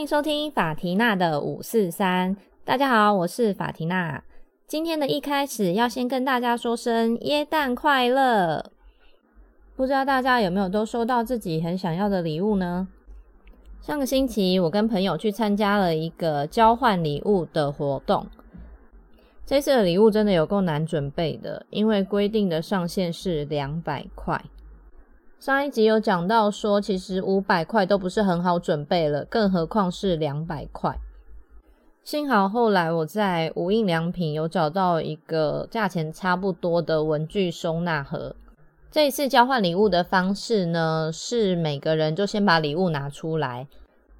欢迎收听法缇娜的五四三。大家好，我是法缇娜。今天的一开始要先跟大家说声耶诞快乐。不知道大家有没有都收到自己很想要的礼物呢？上个星期我跟朋友去参加了一个交换礼物的活动。这次的礼物真的有够难准备的，因为规定的上限是两百块。上一集有讲到说，其实五百块都不是很好准备了，更何况是两百块。幸好后来我在无印良品有找到一个价钱差不多的文具收纳盒。这一次交换礼物的方式呢，是每个人就先把礼物拿出来，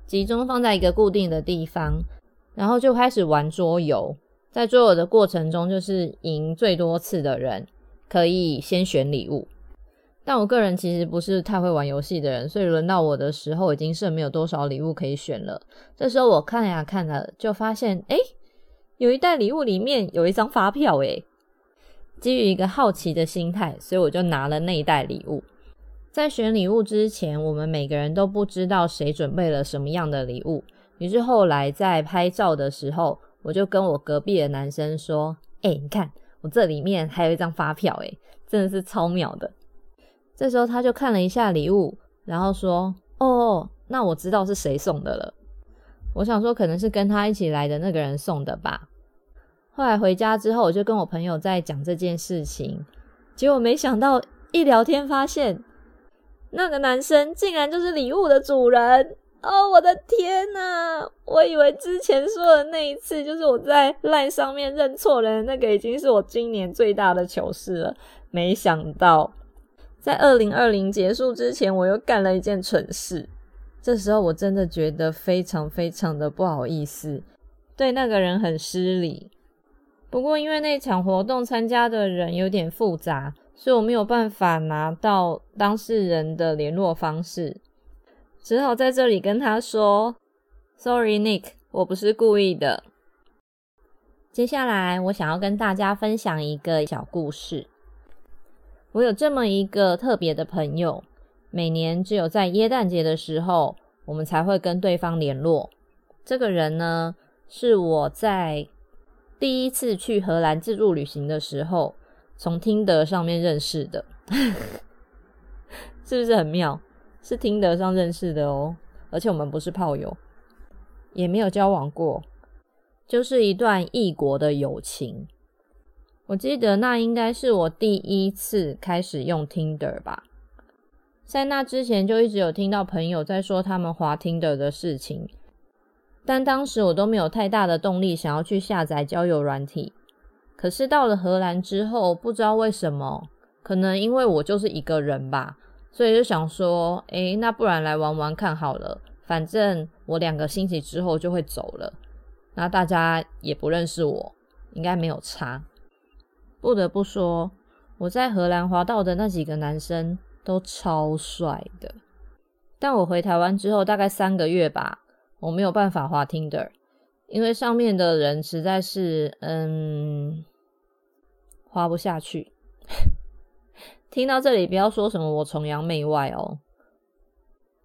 集中放在一个固定的地方，然后就开始玩桌游。在桌游的过程中，就是赢最多次的人可以先选礼物。但我个人其实不是太会玩游戏的人，所以轮到我的时候，已经剩没有多少礼物可以选了。这时候我看呀看了，就发现，哎，有一袋礼物里面有一张发票，哎，基于一个好奇的心态，所以我就拿了那一袋礼物。在选礼物之前，我们每个人都不知道谁准备了什么样的礼物。于是后来在拍照的时候，我就跟我隔壁的男生说：“哎，你看我这里面还有一张发票，哎，真的是超妙的。”这时候他就看了一下礼物，然后说：“哦，那我知道是谁送的了。”我想说可能是跟他一起来的那个人送的吧。后来回家之后，我就跟我朋友在讲这件事情，结果没想到一聊天发现，那个男生竟然就是礼物的主人。哦，我的天呐！我以为之前说的那一次，就是我在赖上面认错人那个，已经是我今年最大的糗事了。没想到。在二零二零结束之前，我又干了一件蠢事。这时候我真的觉得非常非常的不好意思，对那个人很失礼。不过因为那场活动参加的人有点复杂，所以我没有办法拿到当事人的联络方式，只好在这里跟他说：“Sorry, Nick，我不是故意的。”接下来我想要跟大家分享一个小故事。我有这么一个特别的朋友，每年只有在耶诞节的时候，我们才会跟对方联络。这个人呢，是我在第一次去荷兰自助旅行的时候，从听得上面认识的，是不是很妙？是听得上认识的哦，而且我们不是炮友，也没有交往过，就是一段异国的友情。我记得那应该是我第一次开始用 Tinder 吧，在那之前就一直有听到朋友在说他们滑 Tinder 的事情，但当时我都没有太大的动力想要去下载交友软体。可是到了荷兰之后，不知道为什么，可能因为我就是一个人吧，所以就想说，诶，那不然来玩玩看好了，反正我两个星期之后就会走了，那大家也不认识我，应该没有差。不得不说，我在荷兰滑到的那几个男生都超帅的。但我回台湾之后，大概三个月吧，我没有办法滑 Tinder，因为上面的人实在是，嗯，滑不下去。听到这里，不要说什么我崇洋媚外哦。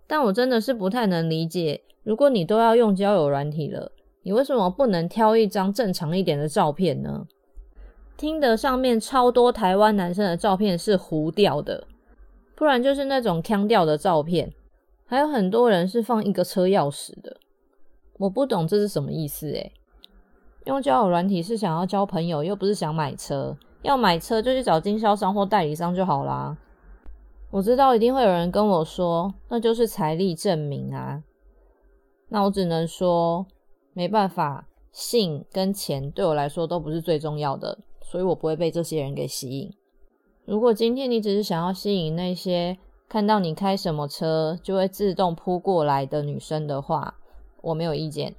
但我真的是不太能理解，如果你都要用交友软体了，你为什么不能挑一张正常一点的照片呢？听得上面超多台湾男生的照片是糊掉的，不然就是那种腔调的照片，还有很多人是放一个车钥匙的，我不懂这是什么意思诶。用交友软体是想要交朋友，又不是想买车，要买车就去找经销商或代理商就好啦。我知道一定会有人跟我说，那就是财力证明啊，那我只能说没办法，性跟钱对我来说都不是最重要的。所以我不会被这些人给吸引。如果今天你只是想要吸引那些看到你开什么车就会自动扑过来的女生的话，我没有意见。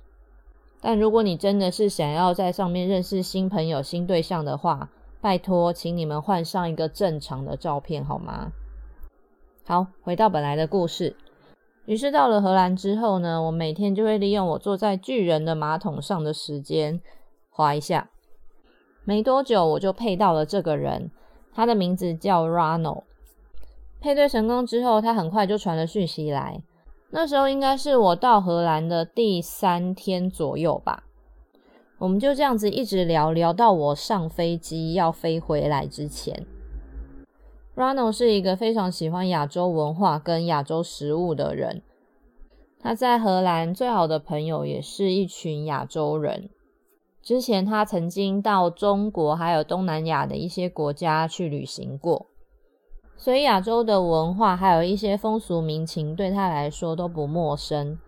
但如果你真的是想要在上面认识新朋友、新对象的话，拜托，请你们换上一个正常的照片好吗？好，回到本来的故事。于是到了荷兰之后呢，我每天就会利用我坐在巨人的马桶上的时间，滑一下。没多久，我就配到了这个人，他的名字叫 Rano。配对成功之后，他很快就传了讯息来。那时候应该是我到荷兰的第三天左右吧。我们就这样子一直聊聊到我上飞机要飞回来之前。Ronal 是一个非常喜欢亚洲文化跟亚洲食物的人。他在荷兰最好的朋友也是一群亚洲人。之前他曾经到中国还有东南亚的一些国家去旅行过，所以亚洲的文化还有一些风俗民情对他来说都不陌生。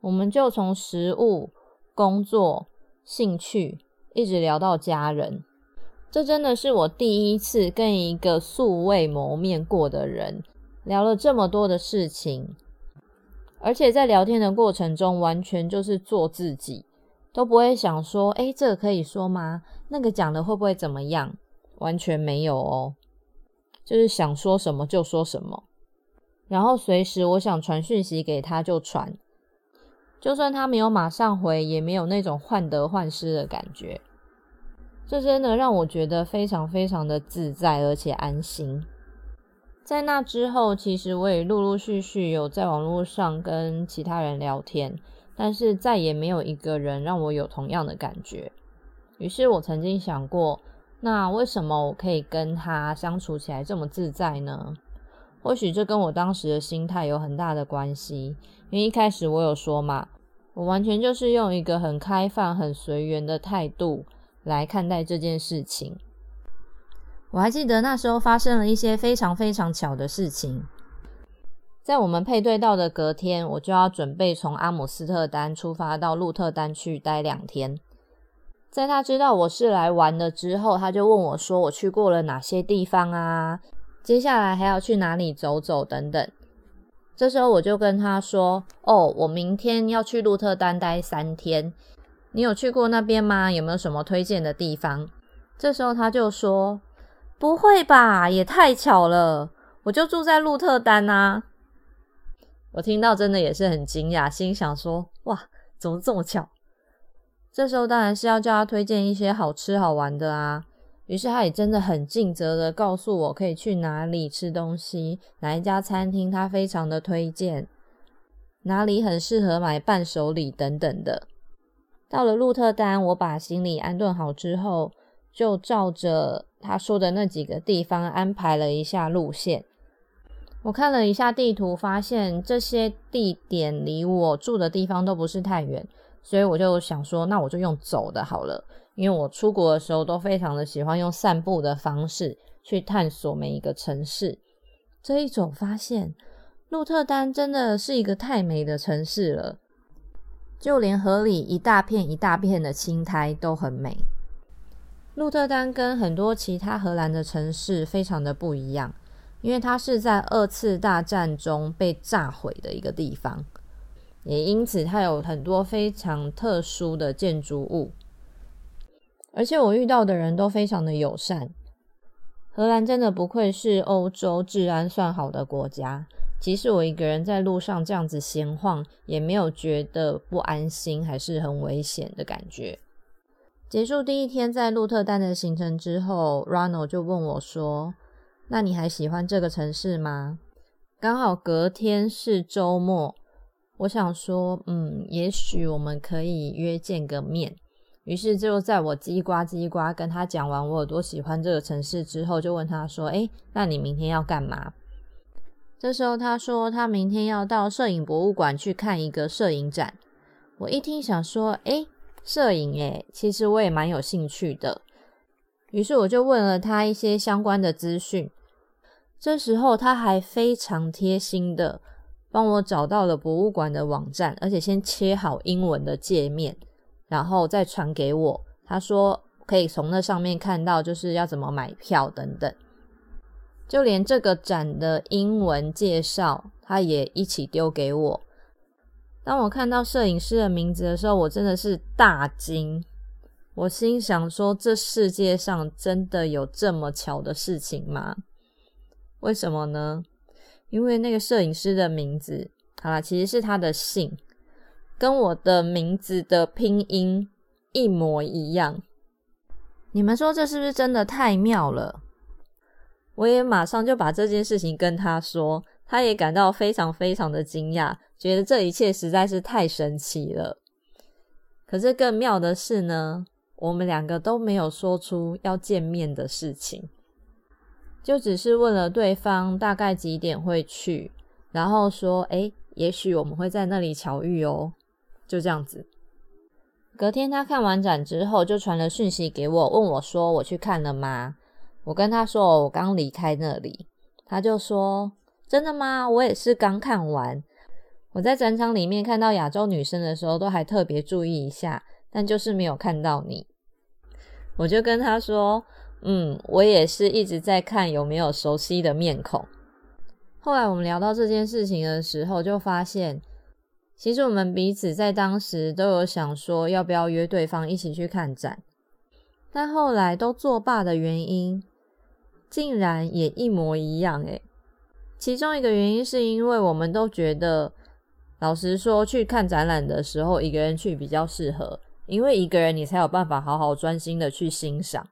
我们就从食物、工作、兴趣一直聊到家人，这真的是我第一次跟一个素未谋面过的人聊了这么多的事情。而且在聊天的过程中，完全就是做自己，都不会想说：“哎，这个可以说吗？那个讲的会不会怎么样？”完全没有哦，就是想说什么就说什么，然后随时我想传讯息给他就传，就算他没有马上回，也没有那种患得患失的感觉。这真的让我觉得非常非常的自在，而且安心。在那之后，其实我也陆陆续续有在网络上跟其他人聊天，但是再也没有一个人让我有同样的感觉。于是我曾经想过，那为什么我可以跟他相处起来这么自在呢？或许这跟我当时的心态有很大的关系。因为一开始我有说嘛，我完全就是用一个很开放、很随缘的态度来看待这件事情。我还记得那时候发生了一些非常非常巧的事情。在我们配对到的隔天，我就要准备从阿姆斯特丹出发到鹿特丹去待两天。在他知道我是来玩的之后，他就问我说：“我去过了哪些地方啊？接下来还要去哪里走走等等。”这时候我就跟他说：“哦，我明天要去鹿特丹待三天。你有去过那边吗？有没有什么推荐的地方？”这时候他就说。不会吧，也太巧了！我就住在鹿特丹啊。我听到真的也是很惊讶，心想说：哇，怎么这么巧？这时候当然是要叫他推荐一些好吃好玩的啊。于是他也真的很尽责的告诉我可以去哪里吃东西，哪一家餐厅他非常的推荐，哪里很适合买伴手礼等等的。到了鹿特丹，我把行李安顿好之后，就照着。他说的那几个地方安排了一下路线，我看了一下地图，发现这些地点离我住的地方都不是太远，所以我就想说，那我就用走的好了。因为我出国的时候都非常的喜欢用散步的方式去探索每一个城市。这一走发现，鹿特丹真的是一个太美的城市了，就连河里一大片一大片的青苔都很美。鹿特丹跟很多其他荷兰的城市非常的不一样，因为它是在二次大战中被炸毁的一个地方，也因此它有很多非常特殊的建筑物。而且我遇到的人都非常的友善，荷兰真的不愧是欧洲治安算好的国家，即使我一个人在路上这样子闲晃，也没有觉得不安心，还是很危险的感觉。结束第一天在鹿特丹的行程之后，Ronald 就问我说：“那你还喜欢这个城市吗？”刚好隔天是周末，我想说，嗯，也许我们可以约见个面。于是就在我叽呱叽呱跟他讲完我有多喜欢这个城市之后，就问他说：“诶，那你明天要干嘛？”这时候他说他明天要到摄影博物馆去看一个摄影展。我一听想说：“诶。摄影诶，其实我也蛮有兴趣的，于是我就问了他一些相关的资讯。这时候他还非常贴心的帮我找到了博物馆的网站，而且先切好英文的界面，然后再传给我。他说可以从那上面看到就是要怎么买票等等，就连这个展的英文介绍他也一起丢给我。当我看到摄影师的名字的时候，我真的是大惊。我心想说：这世界上真的有这么巧的事情吗？为什么呢？因为那个摄影师的名字，好啦，其实是他的姓，跟我的名字的拼音一模一样。你们说这是不是真的太妙了？我也马上就把这件事情跟他说。他也感到非常非常的惊讶，觉得这一切实在是太神奇了。可是更妙的是呢，我们两个都没有说出要见面的事情，就只是问了对方大概几点会去，然后说：“哎，也许我们会在那里巧遇哦。”就这样子。隔天他看完展之后，就传了讯息给我，问我说：“我去看了吗？”我跟他说：“我刚离开那里。”他就说：“真的吗？我也是刚看完。”我在展场里面看到亚洲女生的时候，都还特别注意一下，但就是没有看到你。我就跟他说：“嗯，我也是一直在看有没有熟悉的面孔。”后来我们聊到这件事情的时候，就发现其实我们彼此在当时都有想说要不要约对方一起去看展，但后来都作罢的原因，竟然也一模一样。诶其中一个原因是因为我们都觉得。老实说，去看展览的时候，一个人去比较适合，因为一个人你才有办法好好专心的去欣赏。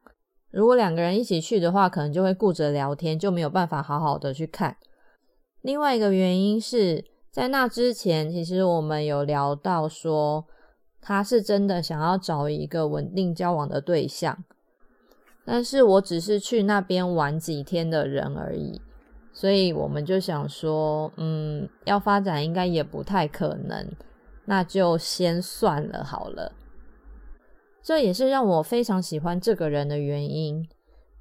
如果两个人一起去的话，可能就会顾着聊天，就没有办法好好的去看。另外一个原因是在那之前，其实我们有聊到说，他是真的想要找一个稳定交往的对象，但是我只是去那边玩几天的人而已。所以我们就想说，嗯，要发展应该也不太可能，那就先算了好了。这也是让我非常喜欢这个人的原因，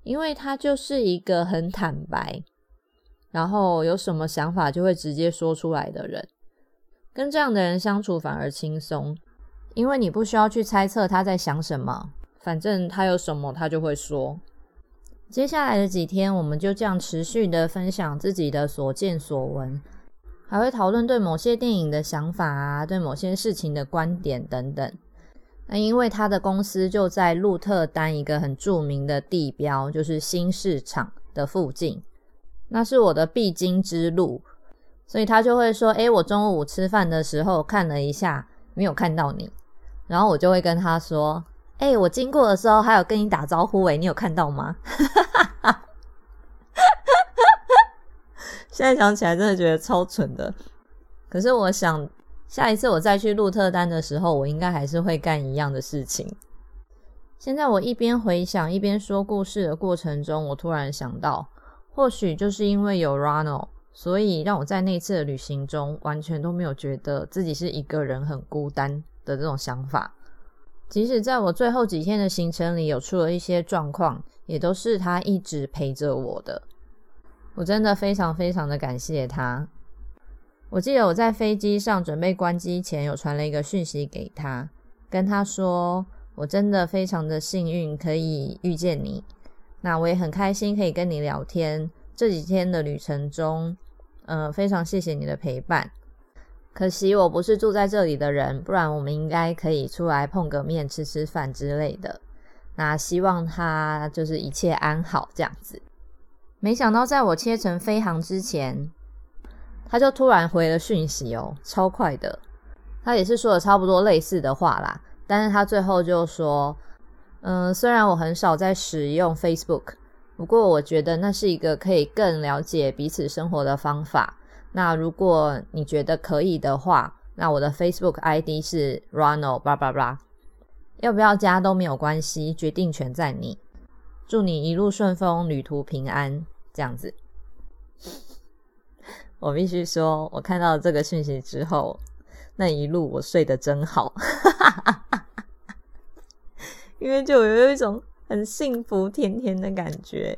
因为他就是一个很坦白，然后有什么想法就会直接说出来的人。跟这样的人相处反而轻松，因为你不需要去猜测他在想什么，反正他有什么他就会说。接下来的几天，我们就这样持续的分享自己的所见所闻，还会讨论对某些电影的想法啊，对某些事情的观点等等。那因为他的公司就在鹿特丹一个很著名的地标，就是新市场的附近，那是我的必经之路，所以他就会说：“诶，我中午吃饭的时候看了一下，没有看到你。”然后我就会跟他说。哎，我经过的时候还有跟你打招呼，哎，你有看到吗？现在想起来真的觉得超蠢的。可是我想，下一次我再去鹿特丹的时候，我应该还是会干一样的事情。现在我一边回想一边说故事的过程中，我突然想到，或许就是因为有 Ronald，所以让我在那次的旅行中完全都没有觉得自己是一个人很孤单的这种想法。即使在我最后几天的行程里有出了一些状况，也都是他一直陪着我的。我真的非常非常的感谢他。我记得我在飞机上准备关机前，有传了一个讯息给他，跟他说我真的非常的幸运可以遇见你。那我也很开心可以跟你聊天。这几天的旅程中，呃，非常谢谢你的陪伴。可惜我不是住在这里的人，不然我们应该可以出来碰个面、吃吃饭之类的。那希望他就是一切安好这样子。没想到在我切成飞航之前，他就突然回了讯息哦，超快的。他也是说了差不多类似的话啦，但是他最后就说：“嗯，虽然我很少在使用 Facebook，不过我觉得那是一个可以更了解彼此生活的方法。”那如果你觉得可以的话，那我的 Facebook ID 是 Ronald，叭叭叭，要不要加都没有关系，决定权在你。祝你一路顺风，旅途平安，这样子。我必须说，我看到这个讯息之后，那一路我睡得真好，因为就有一种很幸福甜甜的感觉。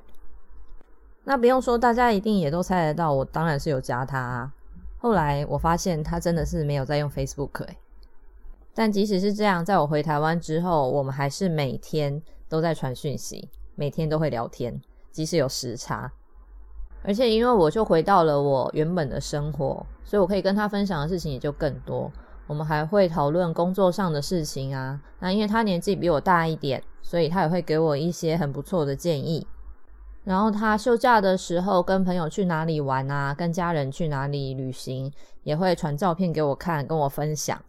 那不用说，大家一定也都猜得到，我当然是有加他。后来我发现他真的是没有在用 Facebook 哎。但即使是这样，在我回台湾之后，我们还是每天都在传讯息，每天都会聊天，即使有时差。而且因为我就回到了我原本的生活，所以我可以跟他分享的事情也就更多。我们还会讨论工作上的事情啊。那因为他年纪比我大一点，所以他也会给我一些很不错的建议。然后他休假的时候跟朋友去哪里玩啊？跟家人去哪里旅行，也会传照片给我看，跟我分享。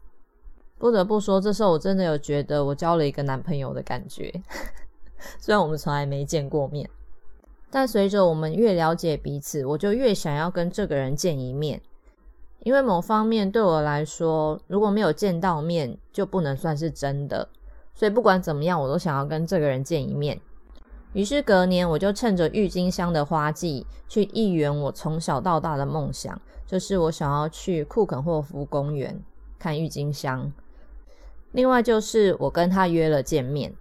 不得不说，这时候我真的有觉得我交了一个男朋友的感觉，虽然我们从来没见过面。但随着我们越了解彼此，我就越想要跟这个人见一面。因为某方面对我来说，如果没有见到面，就不能算是真的。所以不管怎么样，我都想要跟这个人见一面。于是隔年，我就趁着郁金香的花季，去一圆我从小到大的梦想，就是我想要去库肯霍夫公园看郁金香。另外就是我跟他约了见面。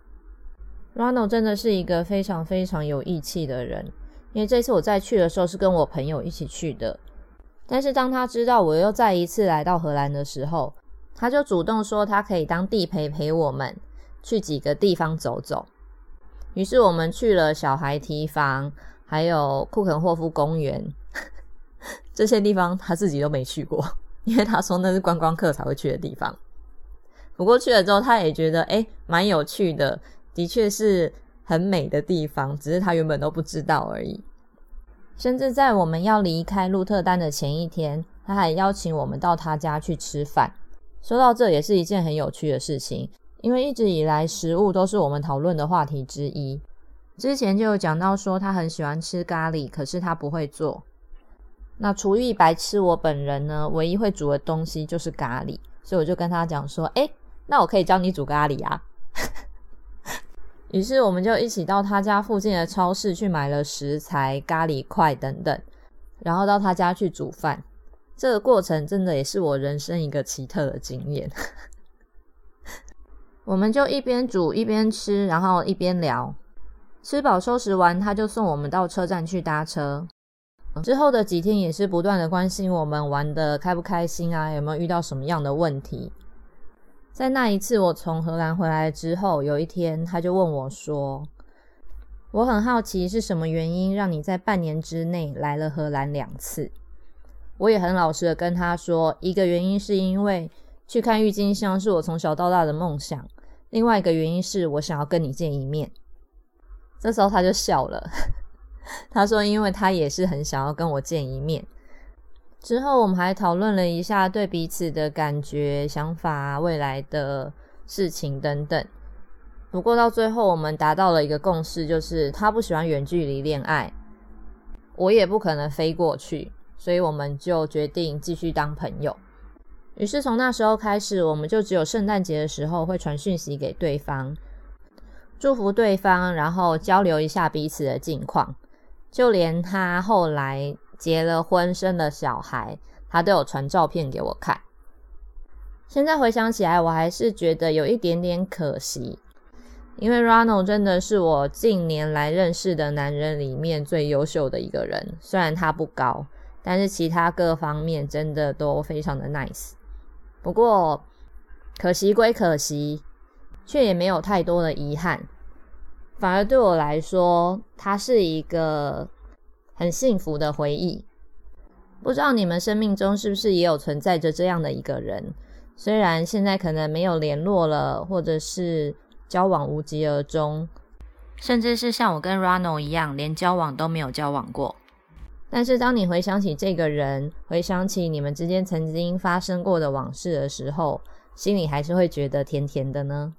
Ronald 真的是一个非常非常有义气的人，因为这次我再去的时候是跟我朋友一起去的。但是当他知道我又再一次来到荷兰的时候，他就主动说他可以当地陪陪我们去几个地方走走。于是我们去了小孩提房，还有库肯霍夫公园 这些地方，他自己都没去过，因为他说那是观光客才会去的地方。不过去了之后，他也觉得哎，蛮有趣的，的确是很美的地方，只是他原本都不知道而已。甚至在我们要离开鹿特丹的前一天，他还邀请我们到他家去吃饭。说到这也是一件很有趣的事情，因为一直以来食物都是我们讨论的话题之一。之前就有讲到说他很喜欢吃咖喱，可是他不会做。那厨艺白痴我本人呢，唯一会煮的东西就是咖喱，所以我就跟他讲说：“哎，那我可以教你煮咖喱啊。”于是我们就一起到他家附近的超市去买了食材、咖喱块等等，然后到他家去煮饭。这个过程真的也是我人生一个奇特的经验。我们就一边煮一边吃，然后一边聊。吃饱收拾完，他就送我们到车站去搭车。之后的几天也是不断的关心我们玩的开不开心啊，有没有遇到什么样的问题。在那一次我从荷兰回来之后，有一天他就问我说：“我很好奇是什么原因让你在半年之内来了荷兰两次？”我也很老实的跟他说：“一个原因是因为去看郁金香是我从小到大的梦想，另外一个原因是我想要跟你见一面。”这时候他就笑了，他说：“因为他也是很想要跟我见一面。”之后，我们还讨论了一下对彼此的感觉、想法、未来的事情等等。不过到最后，我们达到了一个共识，就是他不喜欢远距离恋爱，我也不可能飞过去，所以我们就决定继续当朋友。于是从那时候开始，我们就只有圣诞节的时候会传讯息给对方，祝福对方，然后交流一下彼此的近况。就连他后来。结了婚，生了小孩，他都有传照片给我看。现在回想起来，我还是觉得有一点点可惜，因为 Ronald 真的是我近年来认识的男人里面最优秀的一个人。虽然他不高，但是其他各方面真的都非常的 nice。不过可惜归可惜，却也没有太多的遗憾，反而对我来说，他是一个。很幸福的回忆，不知道你们生命中是不是也有存在着这样的一个人？虽然现在可能没有联络了，或者是交往无疾而终，甚至是像我跟 Rano 一样，连交往都没有交往过。但是当你回想起这个人，回想起你们之间曾经发生过的往事的时候，心里还是会觉得甜甜的呢。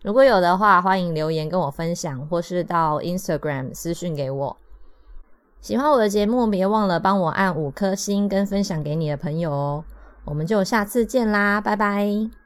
如果有的话，欢迎留言跟我分享，或是到 Instagram 私讯给我。喜欢我的节目，别忘了帮我按五颗星跟分享给你的朋友哦。我们就下次见啦，拜拜。